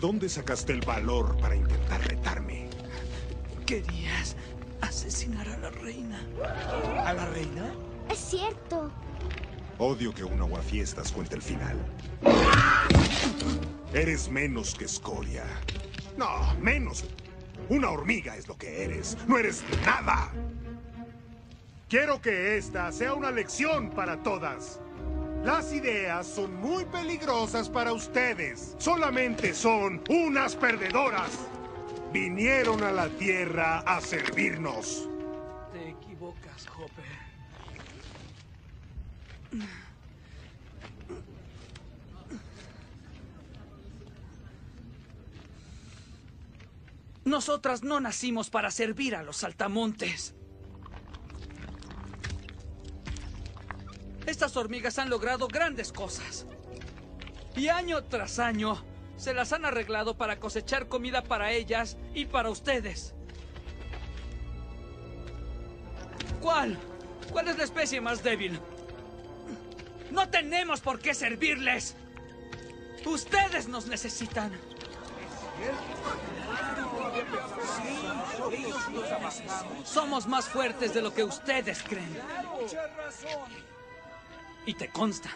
dónde sacaste el valor para intentar retarme? Querías asesinar a la reina. ¿A la reina? Es cierto. Odio que un aguafiestas cuente el final. Eres menos que escoria. No, menos. Una hormiga es lo que eres. No eres nada. Quiero que esta sea una lección para todas. Las ideas son muy peligrosas para ustedes. Solamente son unas perdedoras. Vinieron a la Tierra a servirnos. Te equivocas, Hopper. Nosotras no nacimos para servir a los saltamontes. Estas hormigas han logrado grandes cosas. Y año tras año se las han arreglado para cosechar comida para ellas y para ustedes. ¿Cuál? ¿Cuál es la especie más débil? No tenemos por qué servirles. Ustedes nos necesitan. Somos más fuertes de lo que ustedes creen. Y te consta.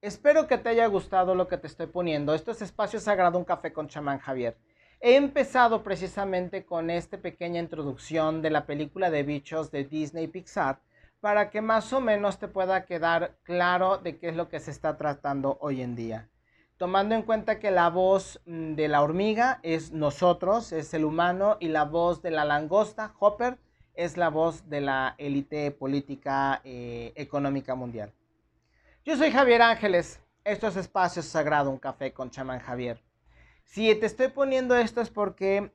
Espero que te haya gustado lo que te estoy poniendo. Esto es Espacio Sagrado, un café con chamán Javier. He empezado precisamente con esta pequeña introducción de la película de bichos de Disney Pixar para que más o menos te pueda quedar claro de qué es lo que se está tratando hoy en día. Tomando en cuenta que la voz mm, de la hormiga es nosotros, es el humano, y la voz de la langosta, Hopper, es la voz de la élite política eh, económica mundial. Yo soy Javier Ángeles, esto es Espacio Sagrado, un café con chamán Javier. Si te estoy poniendo esto es porque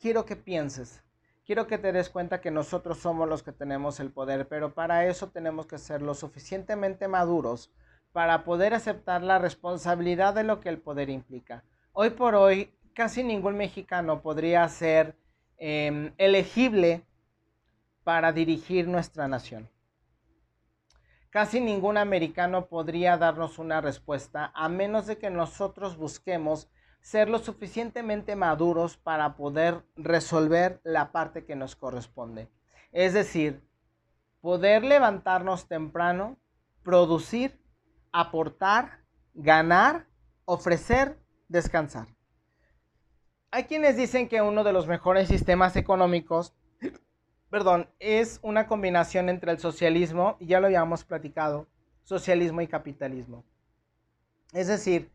quiero que pienses, quiero que te des cuenta que nosotros somos los que tenemos el poder, pero para eso tenemos que ser lo suficientemente maduros para poder aceptar la responsabilidad de lo que el poder implica. Hoy por hoy, casi ningún mexicano podría ser eh, elegible para dirigir nuestra nación. Casi ningún americano podría darnos una respuesta a menos de que nosotros busquemos ser lo suficientemente maduros para poder resolver la parte que nos corresponde. Es decir, poder levantarnos temprano, producir, aportar, ganar, ofrecer, descansar. Hay quienes dicen que uno de los mejores sistemas económicos, perdón, es una combinación entre el socialismo, y ya lo habíamos platicado, socialismo y capitalismo. Es decir,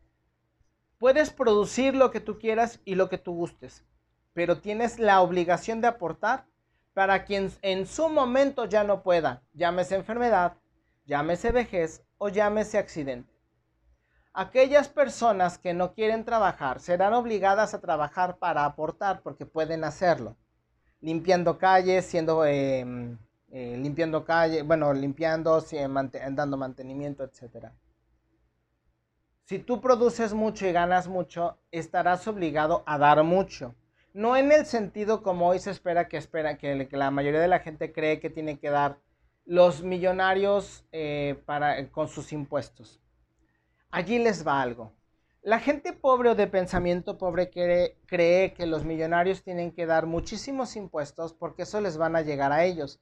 Puedes producir lo que tú quieras y lo que tú gustes, pero tienes la obligación de aportar para quien en su momento ya no pueda, llámese enfermedad, llámese vejez o llámese accidente. Aquellas personas que no quieren trabajar serán obligadas a trabajar para aportar porque pueden hacerlo. Limpiando calles, siendo em, eh, limpiando calles, bueno, limpiando, dando mantenimiento, etcétera. Si tú produces mucho y ganas mucho, estarás obligado a dar mucho. No en el sentido como hoy se espera que espera que, la mayoría de la gente cree que tiene que dar los millonarios eh, para, con sus impuestos. Allí les va algo. La gente pobre o de pensamiento pobre cree, cree que los millonarios tienen que dar muchísimos impuestos porque eso les van a llegar a ellos.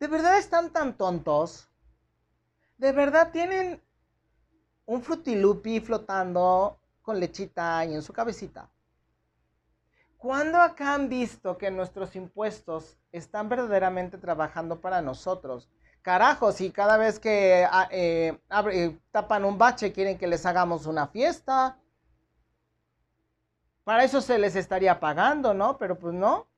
¿De verdad están tan tontos? ¿De verdad tienen un frutilupi flotando con lechita y en su cabecita. ¿Cuándo acá han visto que nuestros impuestos están verdaderamente trabajando para nosotros? Carajo, si cada vez que ah, eh, eh, tapan un bache quieren que les hagamos una fiesta. Para eso se les estaría pagando, ¿no? Pero pues no.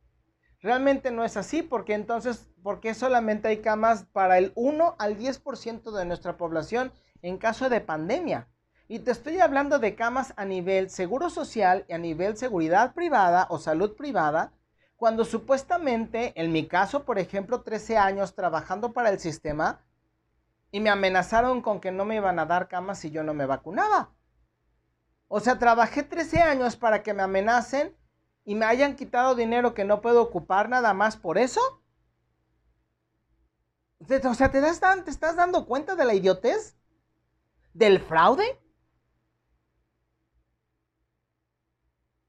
Realmente no es así, porque entonces, ¿por qué solamente hay camas para el 1 al 10% de nuestra población en caso de pandemia. Y te estoy hablando de camas a nivel seguro social y a nivel seguridad privada o salud privada, cuando supuestamente, en mi caso, por ejemplo, 13 años trabajando para el sistema, y me amenazaron con que no me iban a dar camas si yo no me vacunaba. O sea, trabajé 13 años para que me amenacen y me hayan quitado dinero que no puedo ocupar nada más por eso. O sea, ¿te, ¿te estás dando cuenta de la idiotez? ¿Del fraude?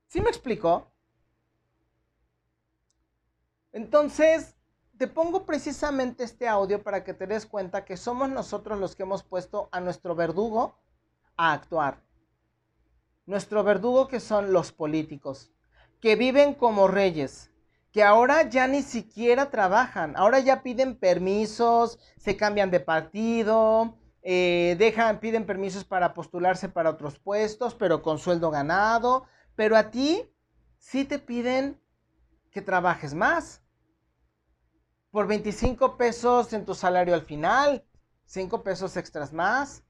¿Sí me explicó? Entonces, te pongo precisamente este audio para que te des cuenta que somos nosotros los que hemos puesto a nuestro verdugo a actuar. Nuestro verdugo que son los políticos, que viven como reyes, que ahora ya ni siquiera trabajan, ahora ya piden permisos, se cambian de partido, eh, dejan, piden permisos para postularse para otros puestos, pero con sueldo ganado, pero a ti sí te piden que trabajes más. Por 25 pesos en tu salario al final, 5 pesos extras más.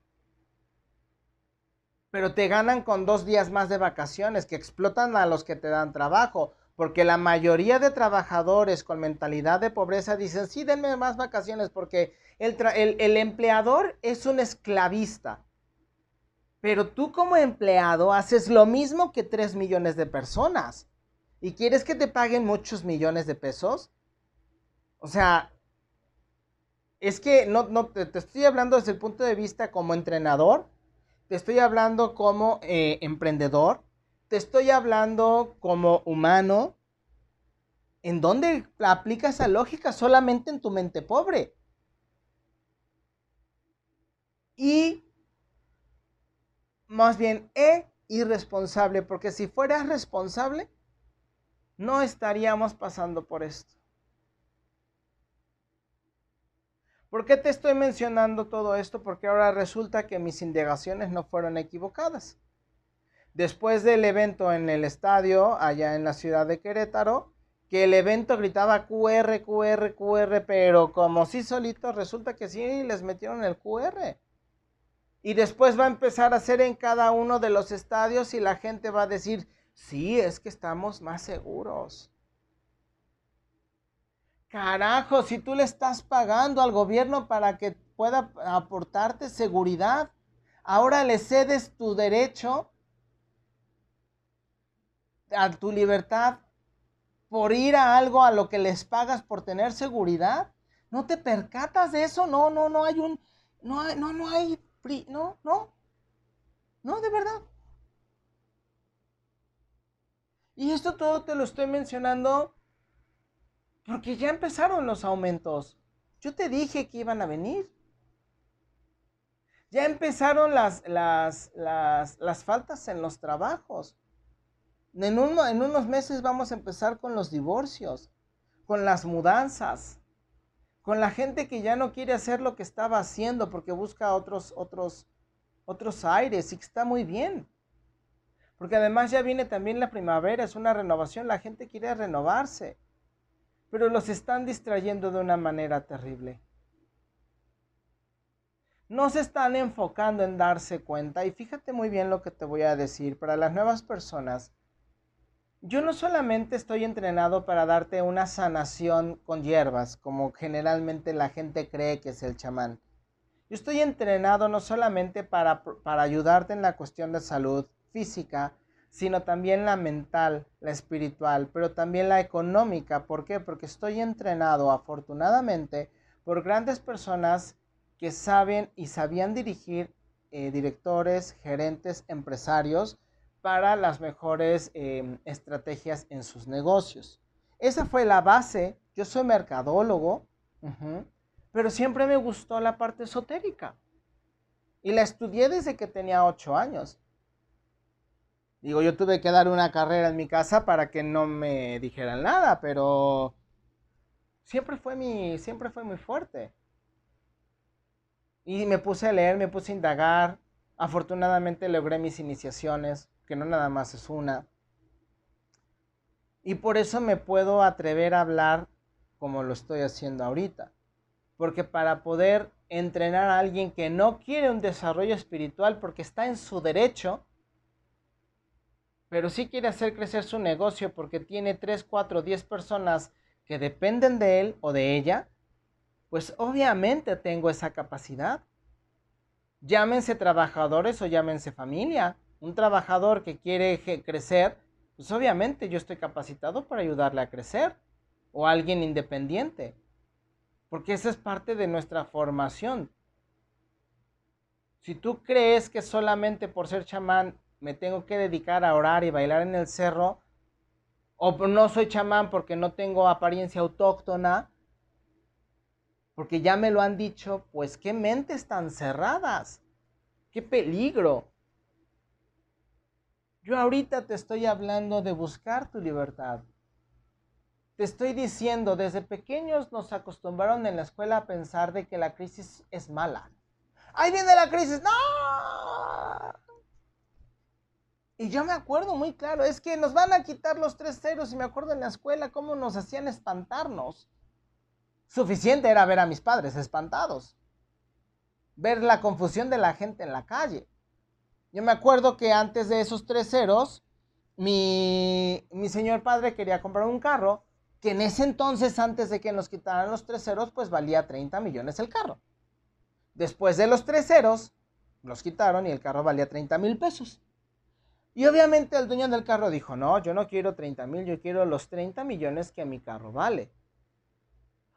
Pero te ganan con dos días más de vacaciones, que explotan a los que te dan trabajo. Porque la mayoría de trabajadores con mentalidad de pobreza dicen, sí, denme más vacaciones porque el, el empleador es un esclavista. Pero tú como empleado haces lo mismo que 3 millones de personas. ¿Y quieres que te paguen muchos millones de pesos? O sea, es que no, te, estoy hablando desde el punto de vista como entrenador, te estoy hablando como eh, emprendedor, te estoy hablando como humano. ¿En dónde aplicas esa lógica? Solamente en tu mente pobre. Y más bien e irresponsable, porque si fueras responsable, no estaríamos pasando por esto. ¿Por qué te estoy mencionando todo esto? Porque ahora resulta que mis indagaciones no fueron equivocadas. Después del evento en el estadio, allá en la ciudad de Querétaro, que el evento gritaba QR, QR, QR, pero como sí solito, resulta que sí les metieron el QR. Y después va a empezar a hacer en cada uno de los estadios y la gente va a decir, sí, es que estamos más seguros. Carajo, si tú le estás pagando al gobierno para que pueda aportarte seguridad, ahora le cedes tu derecho a tu libertad por ir a algo a lo que les pagas por tener seguridad. ¿No te percatas de eso? No, no, no hay un no no no hay no, no. No, de verdad. Y esto todo te lo estoy mencionando porque ya empezaron los aumentos. Yo te dije que iban a venir. Ya empezaron las, las, las, faltas en los trabajos. En, en unos meses vamos a empezar con los divorcios, con las mudanzas, con la gente que ya no quiere hacer lo que estaba haciendo porque busca otros, otros, otros aires y que está muy bien. Porque además ya viene también la primavera, es una renovación, la gente quiere renovarse, pero los están distrayendo de una manera terrible. No se están enfocando en darse cuenta y fíjate muy bien lo que te voy a decir para las nuevas personas yo no solamente estoy entrenado para darte una sanación con hierbas, como generalmente la gente cree que es el chamán. Yo estoy entrenado no solamente para, para ayudarte en la cuestión de salud física, sino también la mental, la espiritual, pero también la económica. ¿Por qué? Porque estoy entrenado afortunadamente por grandes personas que saben y sabían dirigir eh, directores, gerentes, empresarios, para las mejores em, estrategias en sus negocios. Esa fue la base. Yo soy mercadólogo, pero siempre me gustó la parte esotérica. Y la estudié desde que tenía ocho años. Digo, yo tuve que dar una carrera en mi casa para que no me dijeran nada, pero siempre fue mi, siempre fue muy fuerte. Y me puse a leer, me puse a indagar. Afortunadamente logré mis iniciaciones que no nada más es una. Y por eso me puedo atrever a hablar como lo estoy haciendo ahorita. Porque para poder entrenar a alguien que no quiere un desarrollo espiritual porque está en su derecho, pero sí quiere hacer crecer su negocio porque tiene 3, 4, 10 personas que dependen de él o de ella, pues obviamente tengo esa capacidad. Llámense trabajadores o llámense familia un trabajador que quiere crecer, pues obviamente yo estoy capacitado para ayudarle a crecer. O alguien independiente. Porque esa es parte de nuestra formación. Si tú crees que solamente por ser chamán me tengo que dedicar a orar y bailar en el cerro, o no soy chamán porque no tengo apariencia autóctona, porque ya me lo han dicho, pues qué mentes tan cerradas, qué peligro. Yo ahorita te estoy hablando de buscar tu libertad. Te estoy diciendo, desde pequeños nos acostumbraron en la escuela a pensar de que la crisis es mala. Ahí viene la crisis. ¡No! Y yo me acuerdo muy claro, es que nos van a quitar los tres ceros y me acuerdo en la escuela cómo nos hacían espantarnos. Suficiente era ver a mis padres espantados. Ver la confusión de la gente en la calle. Yo me acuerdo que antes de esos tres ceros, mi, mi señor padre quería comprar un carro que en ese entonces, antes de que nos quitaran los tres ceros, pues valía 30 millones el carro. Después de los tres ceros, los quitaron y el carro valía 30 mil pesos. Y obviamente el dueño del carro dijo, no, yo no quiero 30 mil, yo quiero los 30 millones que mi carro vale.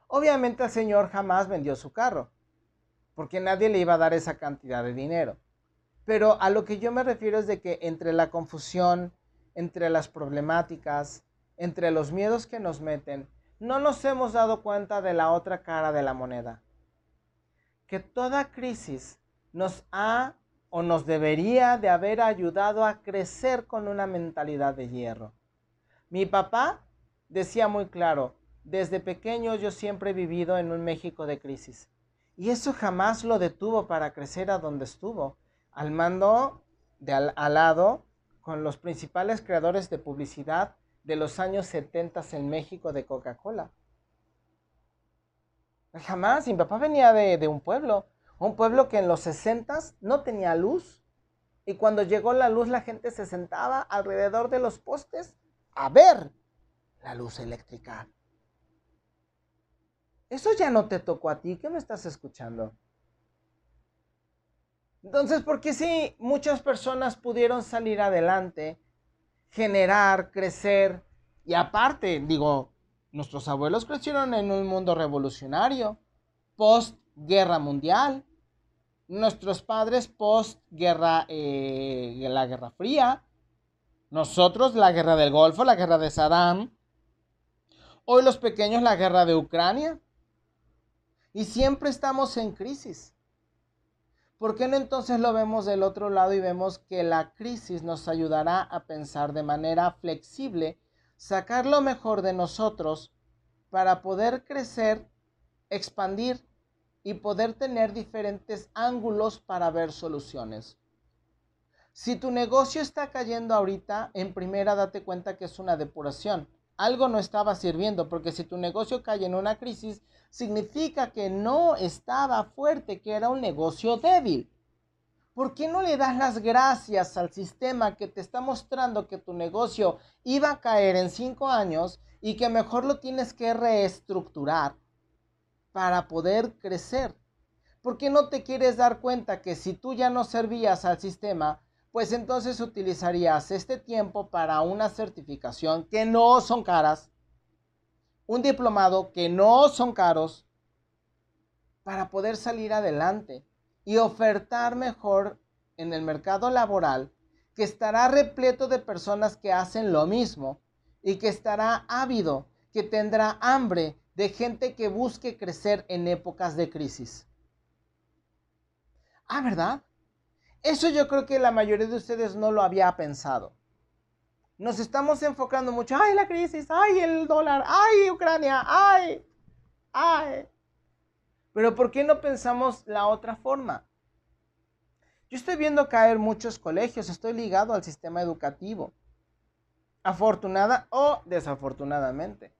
Obviamente el señor jamás vendió su carro, porque nadie le iba a dar esa cantidad de dinero. Pero a lo que yo me refiero es de que entre la confusión, entre las problemáticas, entre los miedos que nos meten, no nos hemos dado cuenta de la otra cara de la moneda. Que toda crisis nos ha o nos debería de haber ayudado a crecer con una mentalidad de hierro. Mi papá decía muy claro, desde pequeño yo siempre he vivido en un México de crisis. Y eso jamás lo detuvo para crecer a donde estuvo, al mando de al, al lado con los principales creadores de publicidad de los años 70 en México de Coca-Cola. Jamás, mi papá venía de, de, un pueblo, un pueblo que en los 60 no tenía luz. Y cuando llegó la luz la gente se sentaba alrededor de los postes a ver la luz eléctrica. Eso ya no te tocó a ti, ¿qué me estás escuchando? Entonces, ¿por qué si muchas personas pudieron salir adelante generar, crecer. Y aparte, digo, nuestros abuelos crecieron en un mundo revolucionario, post guerra mundial. Nuestros padres post guerra, eh, la guerra fría. Nosotros la guerra del Golfo, la guerra de Saddam. Hoy los pequeños la guerra de Ucrania. Y siempre estamos en crisis. ¿Por qué no entonces lo vemos del otro lado y vemos que la crisis nos ayudará a pensar de manera flexible, sacar lo mejor de nosotros para poder crecer, expandir y poder tener diferentes ángulos para ver soluciones? Si tu negocio está cayendo ahorita, en primera date cuenta que es una depuración. Algo no estaba sirviendo, porque si tu negocio cae en una crisis, significa que no estaba fuerte, que era un negocio débil. ¿Por qué no le das las gracias al sistema que te está mostrando que tu negocio iba a caer en cinco años y que mejor lo tienes que reestructurar para poder crecer? ¿Por qué no te quieres dar cuenta que si tú ya no servías al sistema, pues entonces utilizarías este tiempo para una certificación que no son caras, un diplomado que no son caros, para poder salir adelante y ofertar mejor en el mercado laboral, que estará repleto de personas que hacen lo mismo y que estará ávido, que tendrá hambre de gente que busque crecer en épocas de crisis. Ah, ¿verdad? Eso yo creo que la mayoría de ustedes no lo había pensado. Nos estamos enfocando mucho, ay, la crisis, ay, el dólar, ay, Ucrania, ay, ay. Pero ¿por qué no pensamos la otra forma? Yo estoy viendo caer muchos colegios, estoy ligado al sistema educativo, afortunada o desafortunadamente.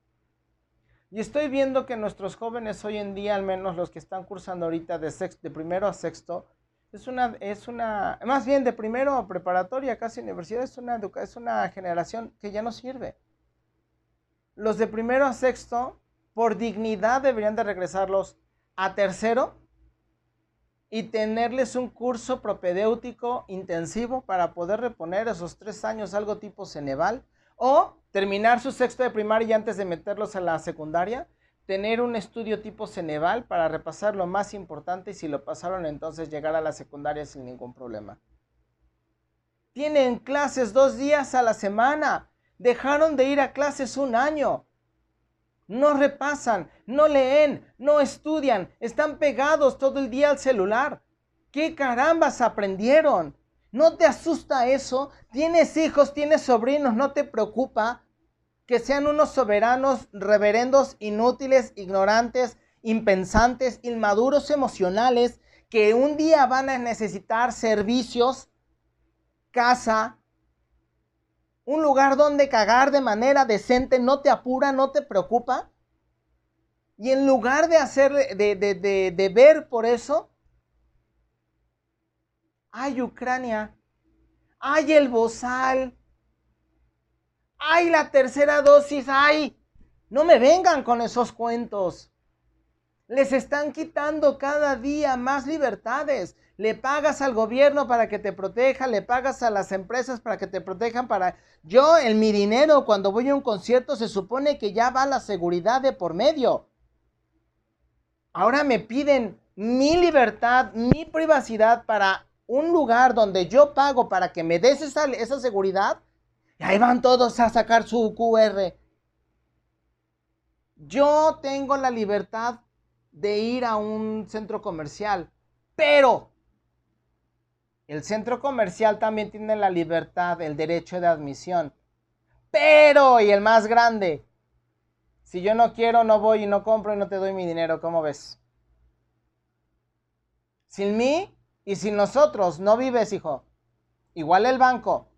Y estoy viendo que nuestros jóvenes hoy en día, al menos los que están cursando ahorita de, sexto, de primero a sexto, es una, es una, más bien de primero a preparatoria, casi universidad, es una, es una generación que ya no sirve. Los de primero a sexto, por dignidad, deberían de regresarlos a tercero y tenerles un curso propedéutico intensivo para poder reponer esos tres años, algo tipo Ceneval, o terminar su sexto de primaria y antes de meterlos a la secundaria, tener un estudio tipo Ceneval para repasar lo más importante y si lo pasaron entonces llegar a la secundaria sin ningún problema. Tienen clases dos días a la semana. Dejaron de ir a clases un año. No repasan, no leen, no estudian, están pegados todo el día al celular. ¿Qué carambas aprendieron? ¿No te asusta eso? ¿Tienes hijos, tienes sobrinos? ¿No te preocupa? Que sean unos soberanos, reverendos, inútiles, ignorantes, impensantes, inmaduros emocionales, que un día van a necesitar servicios, casa, un lugar donde cagar de manera decente, no te apura, no te preocupa. Y en lugar de hacer, de, de, de ver por eso, hay Ucrania, hay el bozal, ¡Ay, la tercera dosis! ¡Ay! No me vengan con esos cuentos. Les están quitando cada día más libertades. Le pagas al gobierno para que te proteja, le pagas a las empresas para que te protejan para... Yo, en mi dinero, cuando voy a un concierto, se supone que ya va la seguridad de por medio. Ahora me piden mi libertad, mi privacidad para un lugar donde yo pago para que me des esa, esa seguridad ahí van todos a sacar su QR. Yo tengo la libertad de ir a un centro comercial, pero el centro comercial también tiene la libertad, el derecho de admisión. Pero, y el más grande, si yo no quiero, no voy y no compro y no te doy mi dinero, ¿cómo ves? Sin mí y sin nosotros no vives, hijo. Igual el banco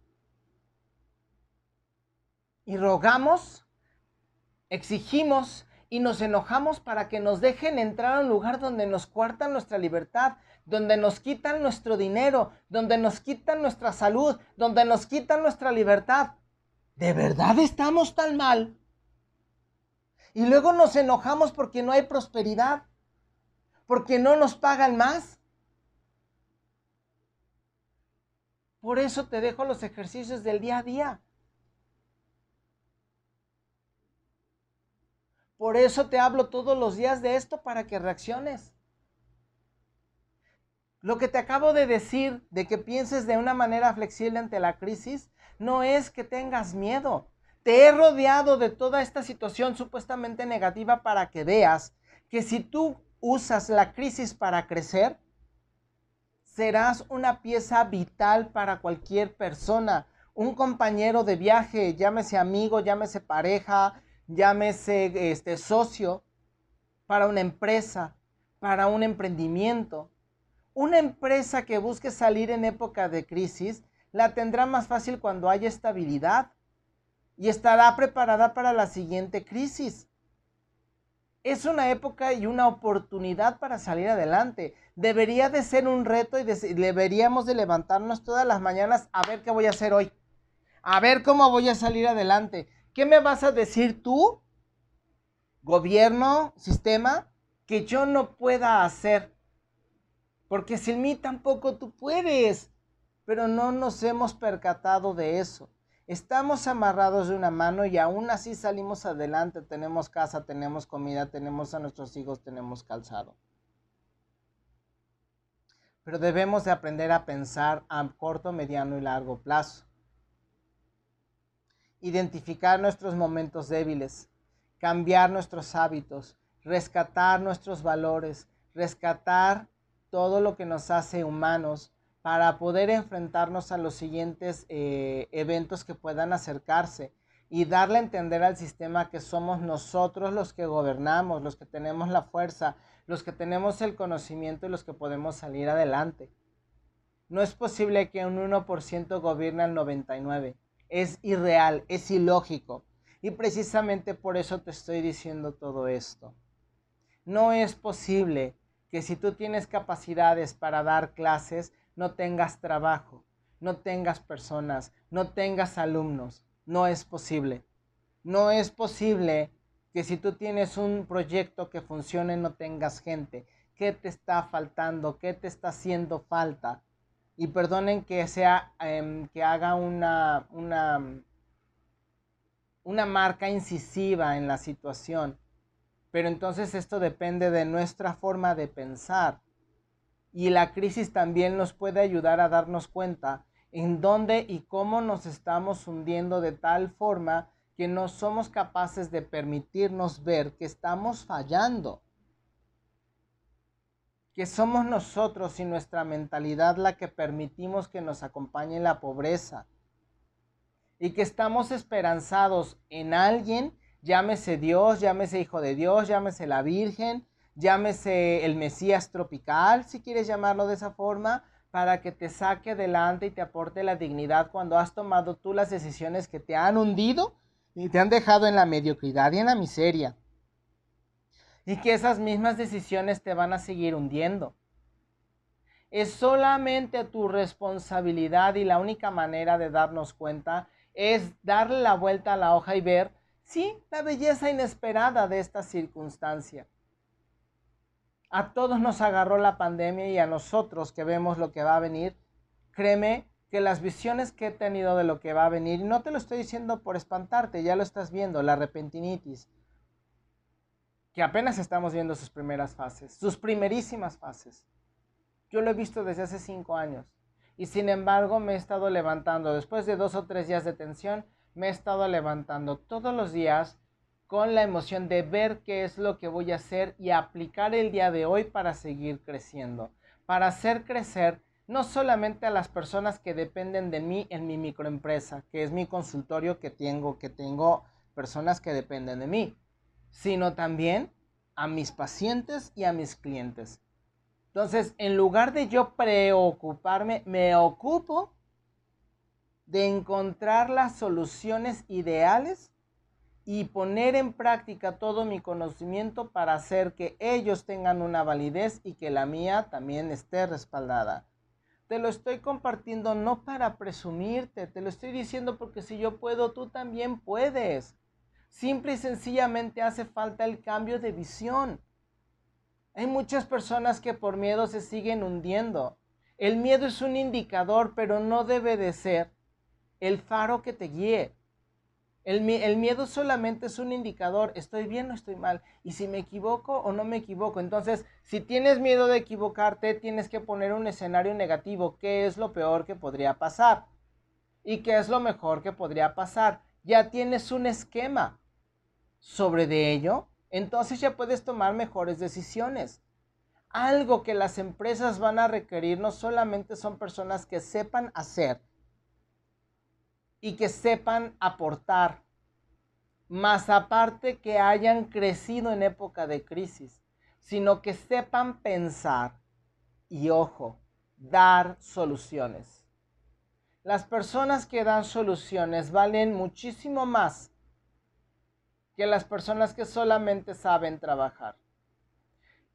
y rogamos, exigimos y nos enojamos para que nos dejen entrar a un lugar donde nos cuartan nuestra libertad, donde nos quitan nuestro dinero, donde nos quitan nuestra salud, donde nos quitan nuestra libertad. ¿De verdad estamos tan mal? Y luego nos enojamos porque no hay prosperidad, porque no nos pagan más. Por eso te dejo los ejercicios del día a día. Por eso te hablo todos los días de esto para que reacciones. Lo que te acabo de decir, de que pienses de una manera flexible ante la crisis, no es que tengas miedo. Te he rodeado de toda esta situación supuestamente negativa para que veas que si tú usas la crisis para crecer, serás una pieza vital para cualquier persona, un compañero de viaje, llámese amigo, llámese pareja, llámese este, socio para una empresa, para un emprendimiento. Una empresa que busque salir en época de crisis la tendrá más fácil cuando haya estabilidad y estará preparada para la siguiente crisis. Es una época y una oportunidad para salir adelante. Debería de ser un reto y deberíamos de levantarnos todas las mañanas a ver qué voy a hacer hoy. A ver cómo voy a salir adelante. ¿Qué me vas a decir tú, gobierno, sistema, que yo no pueda hacer? Porque sin mí tampoco tú puedes. Pero no nos hemos percatado de eso. Estamos amarrados de una mano y aún así salimos adelante. Tenemos casa, tenemos comida, tenemos a nuestros hijos, tenemos calzado. Pero debemos de aprender a pensar a corto, mediano y largo plazo identificar nuestros momentos débiles, cambiar nuestros hábitos, rescatar nuestros valores, rescatar todo lo que nos hace humanos para poder enfrentarnos a los siguientes eh, eventos que puedan acercarse y darle a entender al sistema que somos nosotros los que gobernamos, los que tenemos la fuerza, los que tenemos el conocimiento y los que podemos salir adelante. No es posible que un 1% gobierne al 99% es irreal, es ilógico. Y precisamente por eso te estoy diciendo todo esto. No es posible que si tú tienes capacidades para dar clases, no tengas trabajo, no tengas personas, no tengas alumnos. No es posible. No es posible que si tú tienes un proyecto que funcione, no tengas gente. ¿Qué te está faltando? ¿Qué te está haciendo falta? Y perdonen que sea em, que haga una, una, una marca incisiva en la situación, Pero entonces esto depende de nuestra forma de pensar. Y la crisis también nos puede ayudar a darnos cuenta en dónde y cómo nos estamos hundiendo de tal forma que no somos capaces de permitirnos ver que estamos fallando. Que somos nosotros y nuestra mentalidad la que permitimos que nos acompañe la pobreza. Y que estamos esperanzados en alguien, llámese Dios, llámese Hijo de Dios, llámese la Virgen, llámese el Mesías tropical, si quieres llamarlo de esa forma, para que te saque adelante y te aporte la dignidad cuando has tomado tú las decisiones que te han hundido y te han dejado en la mediocridad y en la miseria. Y que esas mismas decisiones te van a seguir hundiendo. Es solamente tu responsabilidad y la única manera de darnos cuenta es darle la vuelta a la hoja y ver, sí, la belleza inesperada de esta circunstancia. A todos nos agarró la pandemia y a nosotros que vemos lo que va a venir, créeme que las visiones que he tenido de lo que va a venir, no te lo estoy diciendo por espantarte, ya lo estás viendo, la repentinitis, que apenas estamos viendo sus primeras fases, sus primerísimas fases. Yo lo he visto desde hace cinco años y sin embargo me he estado levantando, después de dos o tres días de tensión, me he estado levantando todos los días con la emoción de ver qué es lo que voy a hacer y aplicar el día de hoy para seguir creciendo, para hacer crecer no solamente a las personas que dependen de mí en mi microempresa, que es mi consultorio que tengo, que tengo personas que dependen de mí, sino también a mis pacientes y a mis clientes. Entonces, en lugar de yo preocuparme, me ocupo de encontrar las soluciones ideales y poner en práctica todo mi conocimiento para hacer que ellos tengan una validez y que la mía también esté respaldada. Te lo estoy compartiendo no para presumirte, te lo estoy diciendo porque si yo puedo, tú también puedes. Simple y sencillamente hace falta el cambio de visión. Hay muchas personas que por miedo se siguen hundiendo. El miedo es un indicador, pero no debe de ser el faro que te guíe. El, miedo solamente es un indicador, estoy bien o estoy mal, y si me equivoco o no me equivoco. Entonces, si tienes miedo de equivocarte, tienes que poner un escenario negativo, qué es lo peor que podría pasar y qué es lo mejor que podría pasar. Ya tienes un esquema sobre de ello, entonces ya puedes tomar mejores decisiones. Algo que las empresas van a requerir no solamente son personas que sepan hacer, y que sepan aportar, más aparte que hayan crecido en época de crisis, sino que sepan pensar y, ojo, dar soluciones. Las personas que dan soluciones valen muchísimo más que las personas que solamente saben trabajar.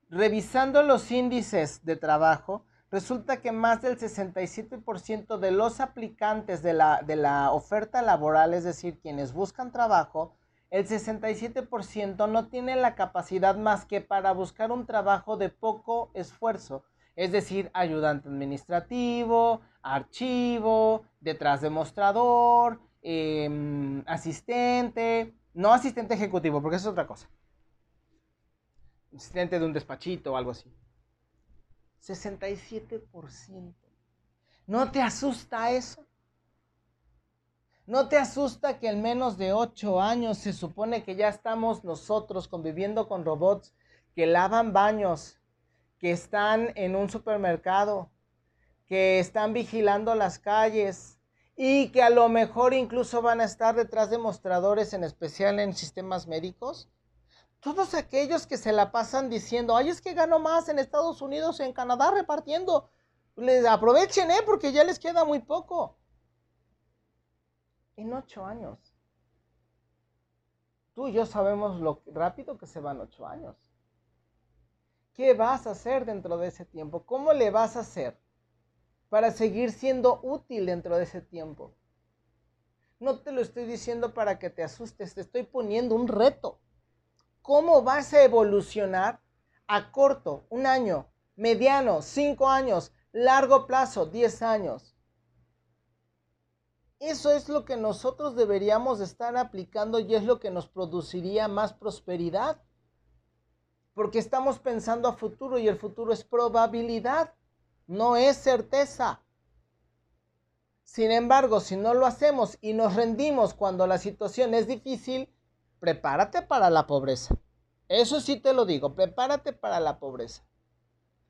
Revisando los índices de trabajo, resulta que más del 67% de los aplicantes de la, de la oferta laboral, es decir, quienes buscan trabajo, el 67% no tiene la capacidad más que para buscar un trabajo de poco esfuerzo, es decir, ayudante administrativo, archivo, detrás de mostrador, em, asistente, no asistente ejecutivo, porque eso es otra cosa. Asistente de un despachito o algo así. 67%. ¿No te asusta eso? ¿No te asusta que en menos de 8 años se supone que ya estamos nosotros conviviendo con robots que lavan baños, que están en un supermercado, que están vigilando las calles y que a lo mejor incluso van a estar detrás de mostradores, en especial en sistemas médicos? Todos aquellos que se la pasan diciendo, ay, es que gano más en Estados Unidos, en Canadá repartiendo. Les aprovechen, ¿eh? Porque ya les queda muy poco. En ocho años. Tú y yo sabemos lo rápido que se van ocho años. ¿Qué vas a hacer dentro de ese tiempo? ¿Cómo le vas a hacer para seguir siendo útil dentro de ese tiempo? No te lo estoy diciendo para que te asustes, te estoy poniendo un reto cómo vas a evolucionar a corto, un año, mediano, cinco años, largo plazo, diez años. Eso es lo que nosotros deberíamos estar aplicando y es lo que nos produciría más prosperidad. Porque estamos pensando a futuro y el futuro es probabilidad, no es certeza. Sin embargo, si no lo hacemos y nos rendimos cuando la situación es difícil, prepárate para la pobreza. Eso sí te lo digo, prepárate para la pobreza.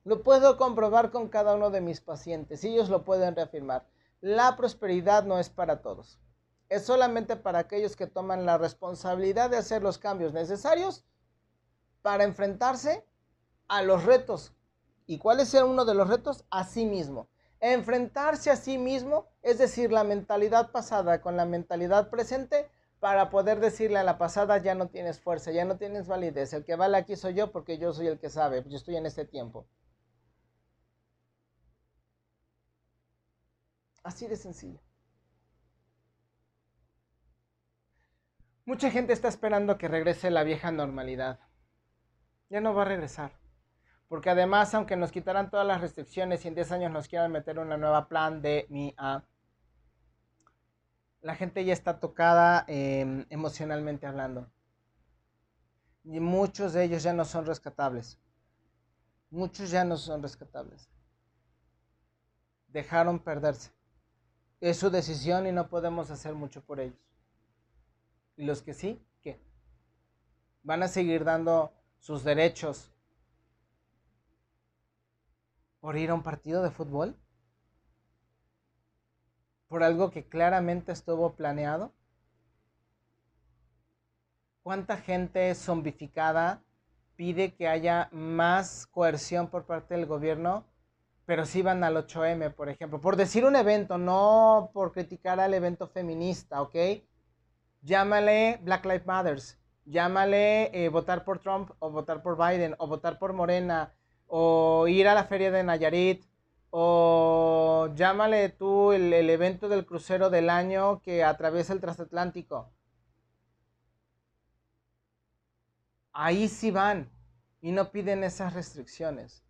Lo puedo comprobar con cada uno de mis pacientes y ellos lo pueden reafirmar. La prosperidad no es para todos. Es solamente para aquellos que toman la responsabilidad de hacer los cambios necesarios para enfrentarse a los retos. ¿Y cuál es uno de los retos? A sí mismo. Enfrentarse a sí mismo, es decir, la mentalidad pasada con la mentalidad presente, para poder decirle a la pasada ya no tienes fuerza, ya no tienes validez. El que vale aquí soy yo porque yo soy el que sabe, yo estoy en este tiempo. Así de sencillo. Mucha gente está esperando que regrese la vieja normalidad. Ya no va a regresar. Porque además, aunque nos quitaran todas las restricciones y en 10 años nos quieran meter una nueva plan de mi A, la gente ya está tocada em, emocionalmente hablando. Y muchos de ellos ya no son rescatables. Muchos ya no son rescatables. Dejaron perderse. Es su decisión y no podemos hacer mucho por ellos. Y los que sí, ¿qué? Van a seguir dando sus derechos por ir a un partido de fútbol? ¿Por algo que claramente estuvo planeado? ¿Cuánta gente zombificada pide que haya más coerción por parte del gobierno, pero sí van al 8M, por ejemplo? Por decir un evento, no por criticar al evento feminista, ¿ok? Llámale Black Lives Matters, llámale eh, votar por Trump o votar por Biden o votar por Morena o ir a la feria de Nayarit, o llámale tú el, el evento del crucero del año que atraviesa el transatlántico. Ahí sí van y no piden esas restricciones.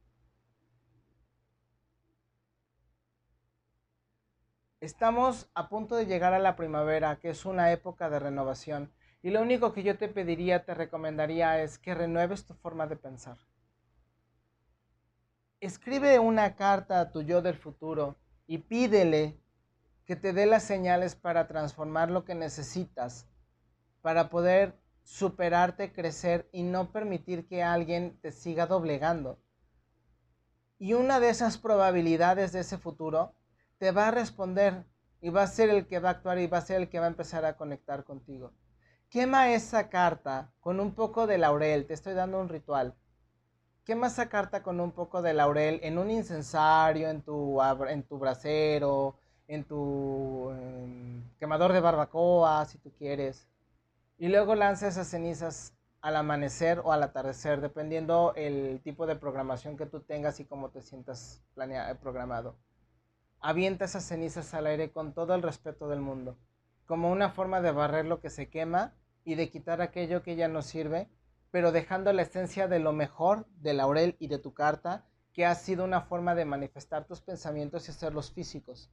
Estamos a punto de llegar a la primavera, que es una época de renovación. Y lo único que yo te pediría, te recomendaría es que renueves tu forma de pensar. Escribe una carta a tu yo del futuro y pídele que te dé las señales para transformar lo que necesitas, para poder superarte, crecer y no permitir que alguien te siga doblegando. Y una de esas probabilidades de ese futuro te va a responder y va a ser el que va a actuar y va a ser el que va a empezar a conectar contigo. Quema esa carta con un poco de laurel, te estoy dando un ritual quema esa carta con un poco de laurel en un incensario, en tu, en tu brasero, en tu em, quemador de barbacoa, si tú quieres. Y luego lanza esas cenizas al amanecer o al atardecer, dependiendo el tipo de programación que tú tengas y cómo te sientas planeado, programado. Avienta esas cenizas al aire con todo el respeto del mundo, como una forma de barrer lo que se quema y de quitar aquello que ya no sirve pero dejando la esencia de lo mejor de Laurel y de tu carta, que ha sido una forma de manifestar tus pensamientos y hacerlos físicos.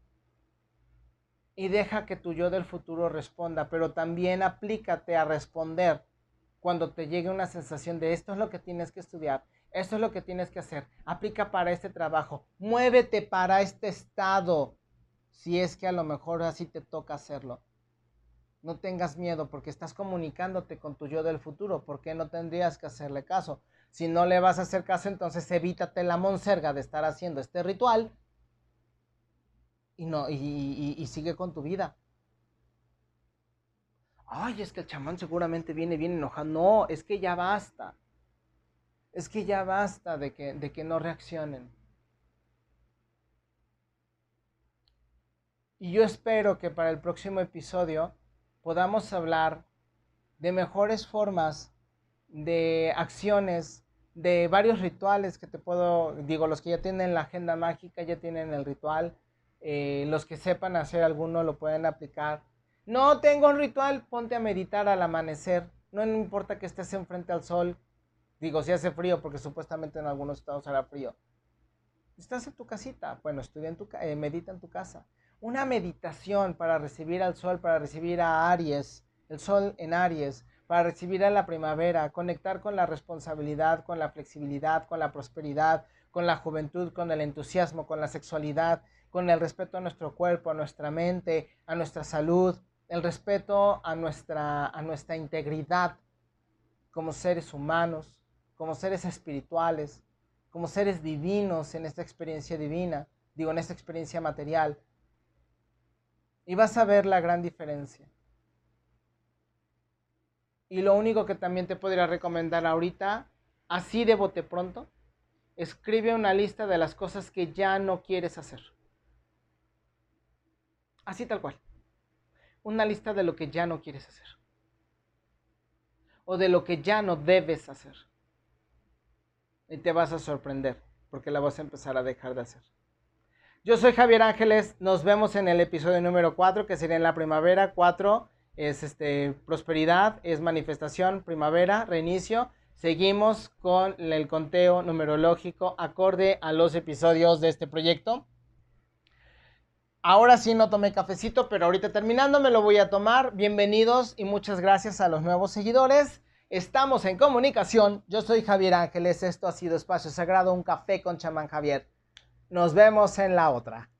Y deja que tu yo del futuro responda, pero también aplícate a responder cuando te llegue una sensación de esto es lo que tienes que estudiar, esto es lo que tienes que hacer, aplica para este trabajo, muévete para este estado, si es que a lo mejor así te toca hacerlo. No tengas miedo porque estás comunicándote con tu yo del futuro. ¿Por qué no tendrías que hacerle caso? Si no le vas a hacer caso, entonces evítate la monserga de estar haciendo este ritual y, no, y, sigue con tu vida. Ay, es que el chamán seguramente viene bien enojado. No, es que ya basta. Es que ya basta de que, de que no reaccionen. Y yo espero que para el próximo episodio podamos hablar de mejores formas, de acciones, de varios rituales que te puedo, digo, los que ya tienen la agenda mágica ya tienen el ritual, eh, los que sepan hacer alguno lo pueden aplicar. No tengo un ritual, ponte a meditar al amanecer, no importa que estés enfrente al sol, digo, si hace frío, porque supuestamente en algunos estados hará frío. Estás en tu casita, bueno, estudia en tu, eh, medita en tu casa una meditación para recibir al sol, para recibir a Aries, el sol en Aries, para recibir a la primavera, conectar con la responsabilidad, con la flexibilidad, con la prosperidad, con la juventud, con el entusiasmo, con la sexualidad, con el respeto a nuestro cuerpo, a nuestra mente, a nuestra salud, el respeto a nuestra, a nuestra integridad como seres humanos, como seres espirituales, como seres divinos en esta experiencia divina, digo, en esta experiencia material. Y vas a ver la gran diferencia. Y lo único que también te podría recomendar ahorita, así de bote pronto, escribe una lista de las cosas que ya no quieres hacer. Así tal cual. Una lista de lo que ya no quieres hacer. O de lo que ya no debes hacer. Y te vas a sorprender porque la vas a empezar a dejar de hacer. Yo soy Javier Ángeles. Nos vemos en el episodio número 4, que sería en la primavera. 4 es este, prosperidad, es manifestación, primavera, reinicio. Seguimos con el conteo numerológico acorde a los episodios de este proyecto. Ahora sí no tomé cafecito, pero ahorita terminando me lo voy a tomar. Bienvenidos y muchas gracias a los nuevos seguidores. Estamos en comunicación. Yo soy Javier Ángeles. Esto ha sido Espacio Sagrado, un café con chamán Javier. Nos vemos en la otra.